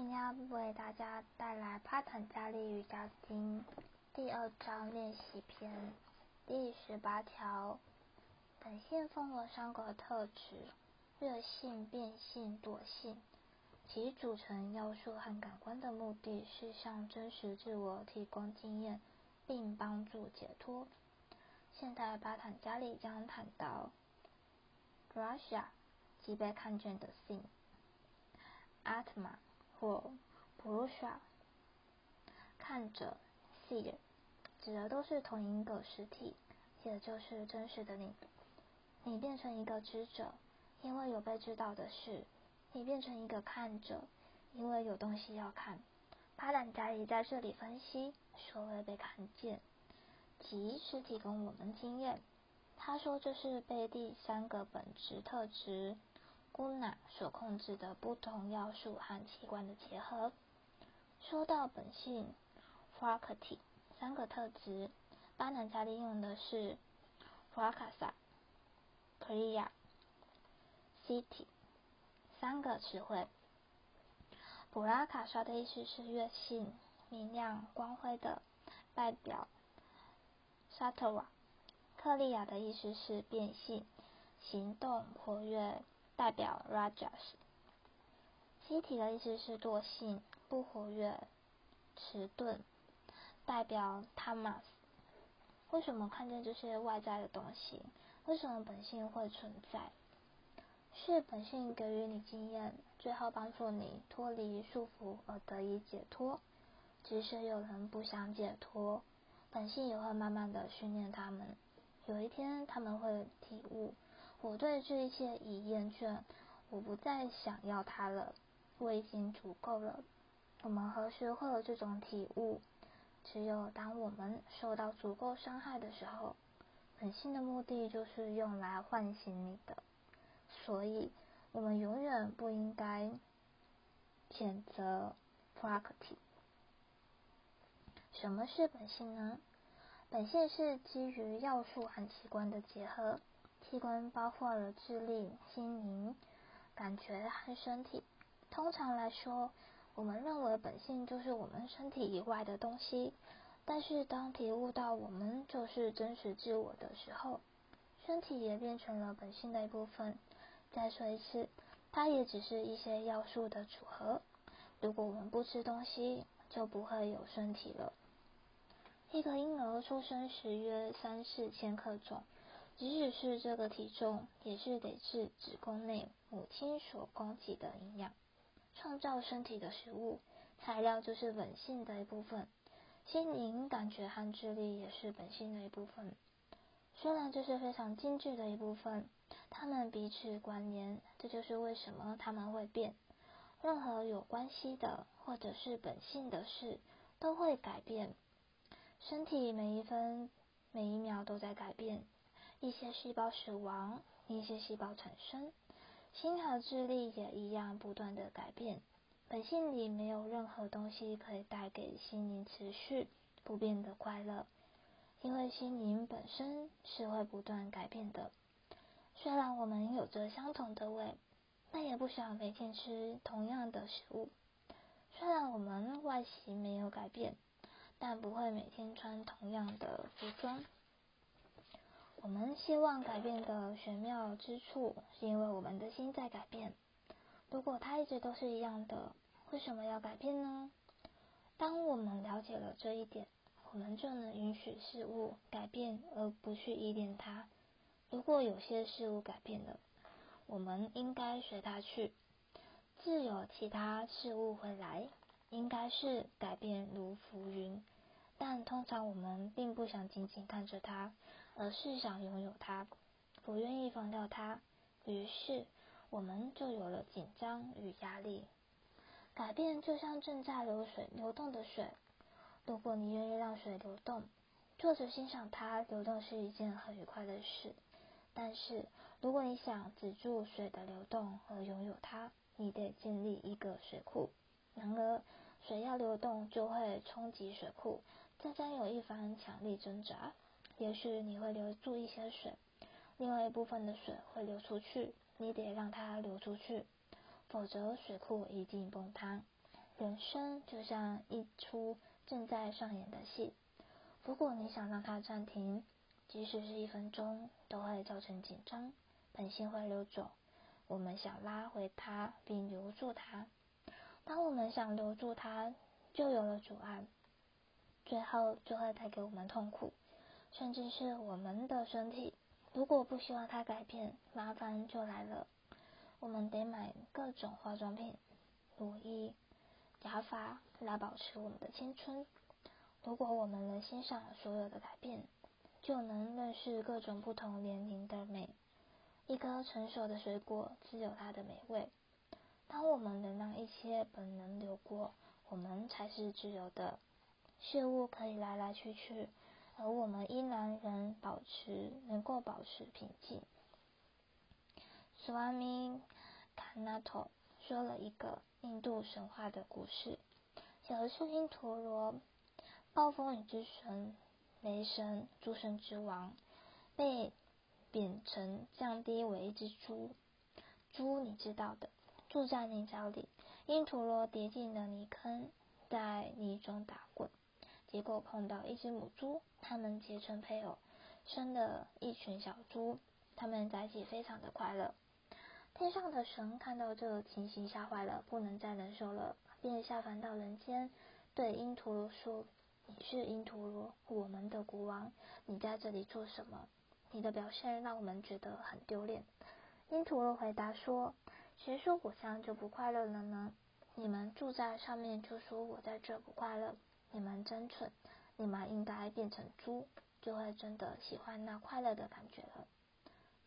今天为大家带来《帕坦加利瑜伽经》第二章练习篇第十八条。本性分为三个特质：热性、变性、惰性。其组成要素和感官的目的是向真实自我提供经验，并帮助解脱。现代巴坦加利将谈到 Rasha 即被看见的性，Atma。或 Purusha，看着 See，指的都是同一个实体，也就是真实的你。你变成一个知者，因为有被知道的事；你变成一个看者，因为有东西要看。帕坦加里在这里分析，所谓被看见，即是提供我们经验。他说这是被第三个本质特质。Una 所控制的不同要素和器官的结合。说到本性 f r a k t i 三个特质，巴南加利用的是 Prakasa、Kriya、City 三个词汇。普拉卡莎的意思是月性、明亮、光辉的，代表 Satwa。克利亚的意思是变性、行动、活跃。代表 Rajas，西体的意思是惰性、不活跃、迟钝，代表 Tamas。为什么看见这些外在的东西？为什么本性会存在？是本性给予你经验，最后帮助你脱离束缚而得以解脱。即使有人不想解脱，本性也会慢慢的训练他们。有一天他们会体悟。我对这一切已厌倦，我不再想要它了，我已经足够了。我们何时会有这种体悟？只有当我们受到足够伤害的时候。本性的目的就是用来唤醒你的，所以我们永远不应该谴责 Prakriti。什么是本性呢？本性是基于要素和器官的结合。器官包括了智力、心灵、感觉和身体。通常来说，我们认为本性就是我们身体以外的东西。但是，当体悟到我们就是真实自我的时候，身体也变成了本性的一部分。再说一次，它也只是一些要素的组合。如果我们不吃东西，就不会有身体了。一个婴儿出生时约三四千克重。即使是这个体重，也是得自子宫内母亲所供给的营养。创造身体的食物材料就是本性的一部分，心灵感觉和智力也是本性的一部分。虽然这是非常精致的一部分，它们彼此关联，这就是为什么它们会变。任何有关系的或者是本性的事都会改变。身体每一分每一秒都在改变。一些细胞死亡，一些细胞产生，心和智力也一样不断的改变。本性里没有任何东西可以带给心灵持续不变的快乐，因为心灵本身是会不断改变的。虽然我们有着相同的胃，但也不想每天吃同样的食物。虽然我们外形没有改变，但不会每天穿同样的服装。我们希望改变的玄妙之处，是因为我们的心在改变。如果它一直都是一样的，为什么要改变呢？当我们了解了这一点，我们就能允许事物改变，而不去依恋它。如果有些事物改变了，我们应该随它去。自有其他事物会来，应该是改变如浮云。但通常我们并不想仅仅看着它。而是想拥有它，不愿意放掉它，于是我们就有了紧张与压力。改变就像正在流水流动的水，如果你愿意让水流动，坐着欣赏它流动是一件很愉快的事。但是如果你想止住水的流动而拥有它，你得建立一个水库。然而水要流动就会冲击水库，这将有一番强力挣扎。也许你会留住一些水，另外一部分的水会流出去，你得让它流出去，否则水库一定崩塌。人生就像一出正在上演的戏，如果你想让它暂停，即使是一分钟，都会造成紧张，本性会溜走。我们想拉回它，并留住它。当我们想留住它，就有了阻碍，最后就会带给我们痛苦，甚至是我们的身体。如果不希望它改变，麻烦就来了。我们得买各种化妆品、乳液、假发来保持我们的青春。如果我们能欣赏所有的改变，就能认识各种不同年龄的美。一颗成熟的水果自有它的美味。当我们能让一切本能流过，我们才是自由的。事物可以来来去去。而我们依然能保持，能够保持平静。Swami Kanato 说了一个印度神话的故事：有一次，因陀罗，暴风雨之神、雷神、诸神之王，被贬成降低为一只猪。猪你知道的，住在泥沼里。因陀罗跌进了泥坑，在泥中打滚。结果碰到一只母猪，他们结成配偶，生了一群小猪，他们在一起非常的快乐。天上的神看到这情形，吓坏了，不能再忍受了，便下凡到人间，对因陀罗说：“你是因陀罗，我们的国王，你在这里做什么？你的表现让我们觉得很丢脸。”因陀罗回答说：“谁说我这样就不快乐了呢？你们住在上面就说我在这不快乐。”你们真蠢！你们应该变成猪，就会真的喜欢那快乐的感觉了。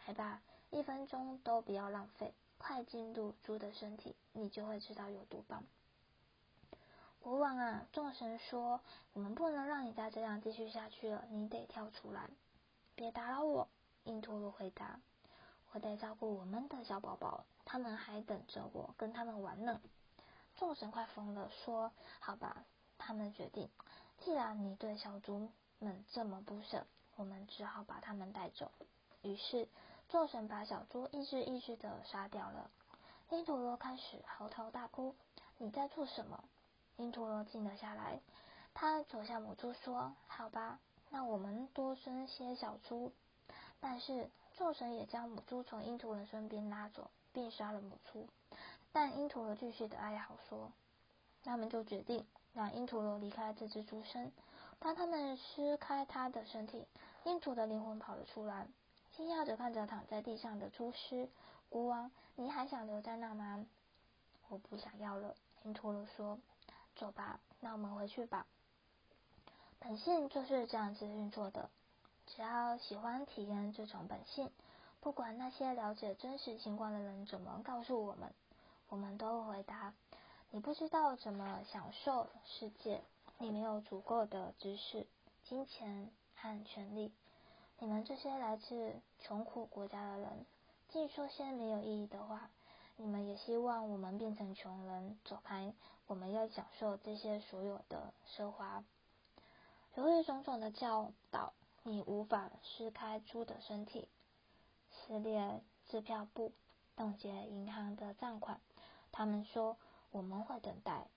来吧，一分钟都不要浪费，快进入猪的身体，你就会知道有多棒。国王啊，众神说，我们不能让你再这样继续下去了，你得跳出来。别打扰我，印陀罗回答。我得照顾我们的小宝宝，他们还等着我跟他们玩呢。众神快疯了，说：好吧。他们决定，既然你对小猪们这么不舍，我们只好把他们带走。于是，众神把小猪一只一只的杀掉了。因陀罗开始嚎啕大哭：“你在做什么？”因陀罗静了下来，他走向母猪说：“好吧，那我们多生些小猪。”但是，众神也将母猪从因陀罗身边拉走，并杀了母猪。但因陀罗继续的哀嚎说：“他们就决定。”让因陀罗离开这只猪身。当他们撕开他的身体，因陀的灵魂跑了出来，惊讶着看着躺在地上的猪尸。国王，你还想留在那吗？我不想要了。因陀罗说：“走吧，那我们回去吧。”本性就是这样子运作的。只要喜欢体验这种本性，不管那些了解真实情况的人怎么告诉我们，我们都会回答。你不知道怎么享受世界，你没有足够的知识、金钱和权利。你们这些来自穷苦国家的人，净说些没有意义的话。你们也希望我们变成穷人，走开。我们要享受这些所有的奢华。由于种种的教导，你无法撕开猪的身体，撕裂支票簿，冻结银行的账款。他们说。我们会等待，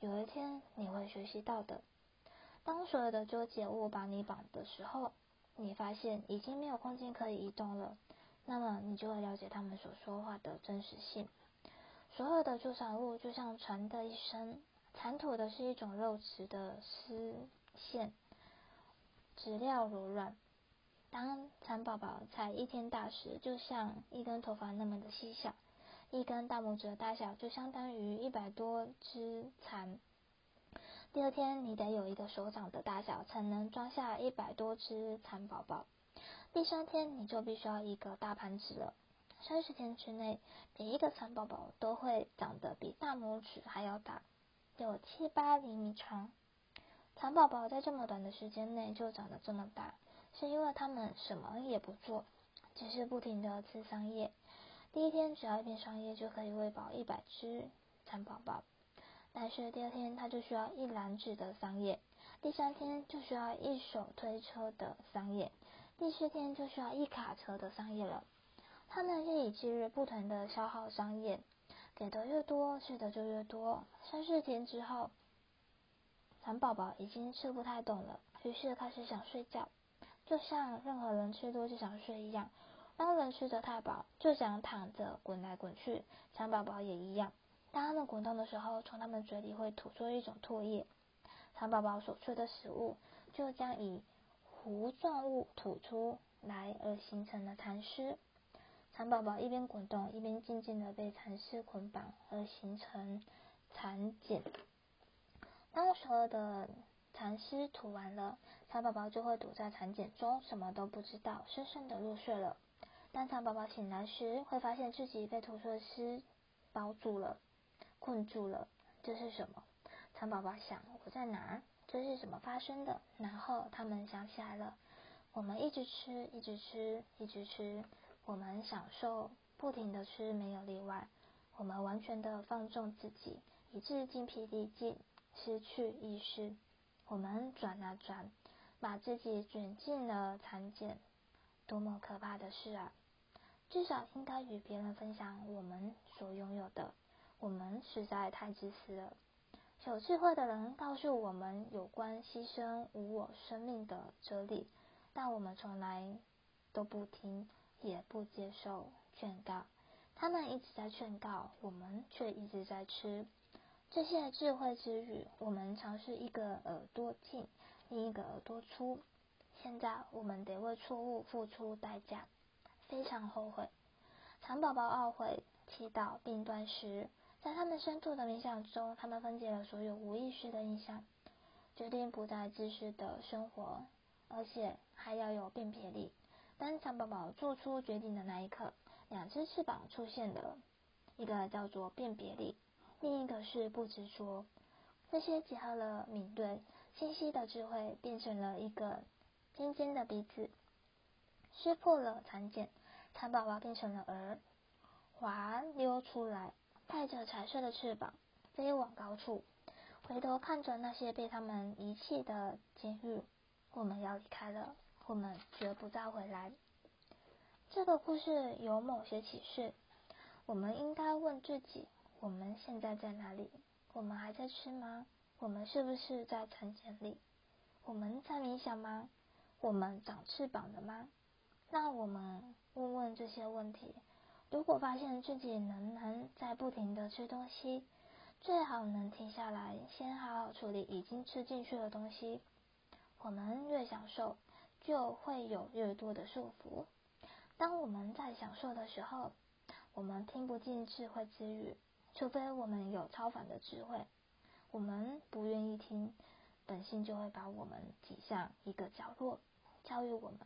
有一天你会学习到的。当所有的纠结物把你绑的时候，你发现已经没有空间可以移动了，那么你就会了解他们所说话的真实性。所有的助产物就像船的一生，产吐的是一种肉质的丝线，质料柔软。当蚕宝宝才一天大时，就像一根头发那么的细小。一根大拇指的大小就相当于一百多只蚕。第二天，你得有一个手掌的大小，才能装下一百多只蚕宝宝。第三天，你就必须要一个大盘子了。三十天之内，每一个蚕宝宝都会长得比大拇指还要大，有七八厘米长。蚕宝宝在这么短的时间内就长得这么大，是因为它们什么也不做，只是不停的吃桑叶。第一天只要一片桑叶就可以喂饱一百只蚕宝宝，但是第二天它就需要一篮子的桑叶，第三天就需要一手推车的桑叶，第四天就需要一卡车的桑叶了。它们日以继日不停的消耗桑叶，给的越多，吃的就越多。三四天之后，蚕宝宝已经吃不太动了，于是开始想睡觉，就像任何人吃多就想睡一样。当人吃的太饱，就想躺着滚来滚去，蚕宝宝也一样。当他们滚动的时候，从他们嘴里会吐出一种唾液，蚕宝宝所吃的食物就将以糊状物吐出来，而形成了蚕丝。蚕宝宝一边滚动，一边静静的被蚕丝捆绑，而形成蚕茧。当所有的蚕丝吐完了，蚕宝宝就会躲在蚕茧中，什么都不知道，深深的入睡了。当蚕宝宝醒来时，会发现自己被吐出的丝包住了。困住了，这是什么？蚕宝宝想，我在哪？这是怎么发生的？然后他们想起来了，我们一直吃，一直吃，一直吃，我们享受不停的吃，没有例外。我们完全的放纵自己，以致精疲力尽，失去意识。我们转啊转，把自己卷进了蚕茧，多么可怕的事啊！至少应该与别人分享我们所拥有的。我们实在太自私了。有智慧的人告诉我们有关牺牲无我生命的哲理，但我们从来都不听，也不接受劝告。他们一直在劝告，我们却一直在吃。这些智慧之语，我们尝试一个耳朵进，另一个耳朵出。现在我们得为错误付出代价，非常后悔。蚕宝宝懊悔、祈祷并断食。在他们深度的冥想中，他们分解了所有无意识的印象，决定不再自私的生活，而且还要有辨别力。当蚕宝宝做出决定的那一刻，两只翅膀出现了，一个叫做辨别力，另一个是不执着。这些结合了敏锐、清晰的智慧，变成了一个尖尖的鼻子，撕破了蚕茧，蚕宝宝变成了儿，滑溜出来。带着彩色的翅膀飞往高处，回头看着那些被他们遗弃的监狱。我们要离开了，我们绝不再回来。这个故事有某些启示。我们应该问自己：我们现在在哪里？我们还在吃吗？我们是不是在蚕茧里？我们在冥想吗？我们长翅膀了吗？那我们问问这些问题。如果发现自己仍然在不停的吃东西，最好能停下来，先好好处理已经吃进去的东西。我们越享受，就会有越多的束缚。当我们在享受的时候，我们听不进智慧之语，除非我们有超凡的智慧。我们不愿意听，本性就会把我们挤向一个角落，教育我们。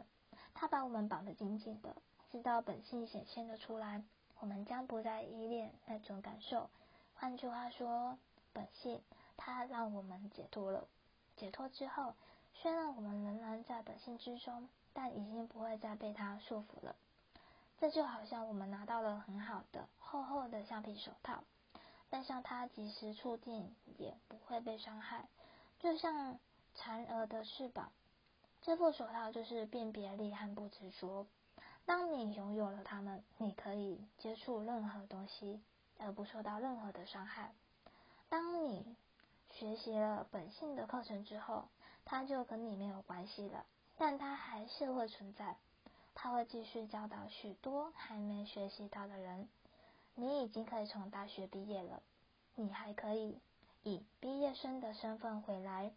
他把我们绑得紧紧的。直到本性显现的出来，我们将不再依恋那种感受。换句话说，本性它让我们解脱了。解脱之后，虽然我们仍然在本性之中，但已经不会再被它束缚了。这就好像我们拿到了很好的厚厚的橡皮手套，戴上它及时触电也不会被伤害。就像蝉蛾的翅膀，这副手套就是辨别力和不执着。当你拥有了它们，你可以接触任何东西，而不受到任何的伤害。当你学习了本性的课程之后，它就跟你没有关系了，但它还是会存在。它会继续教导许多还没学习到的人。你已经可以从大学毕业了，你还可以以毕业生的身份回来，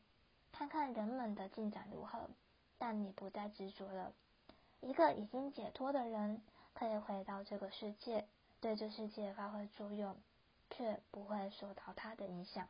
看看人们的进展如何。但你不再执着了。一个已经解脱的人，可以回到这个世界，对这世界发挥作用，却不会受到他的影响。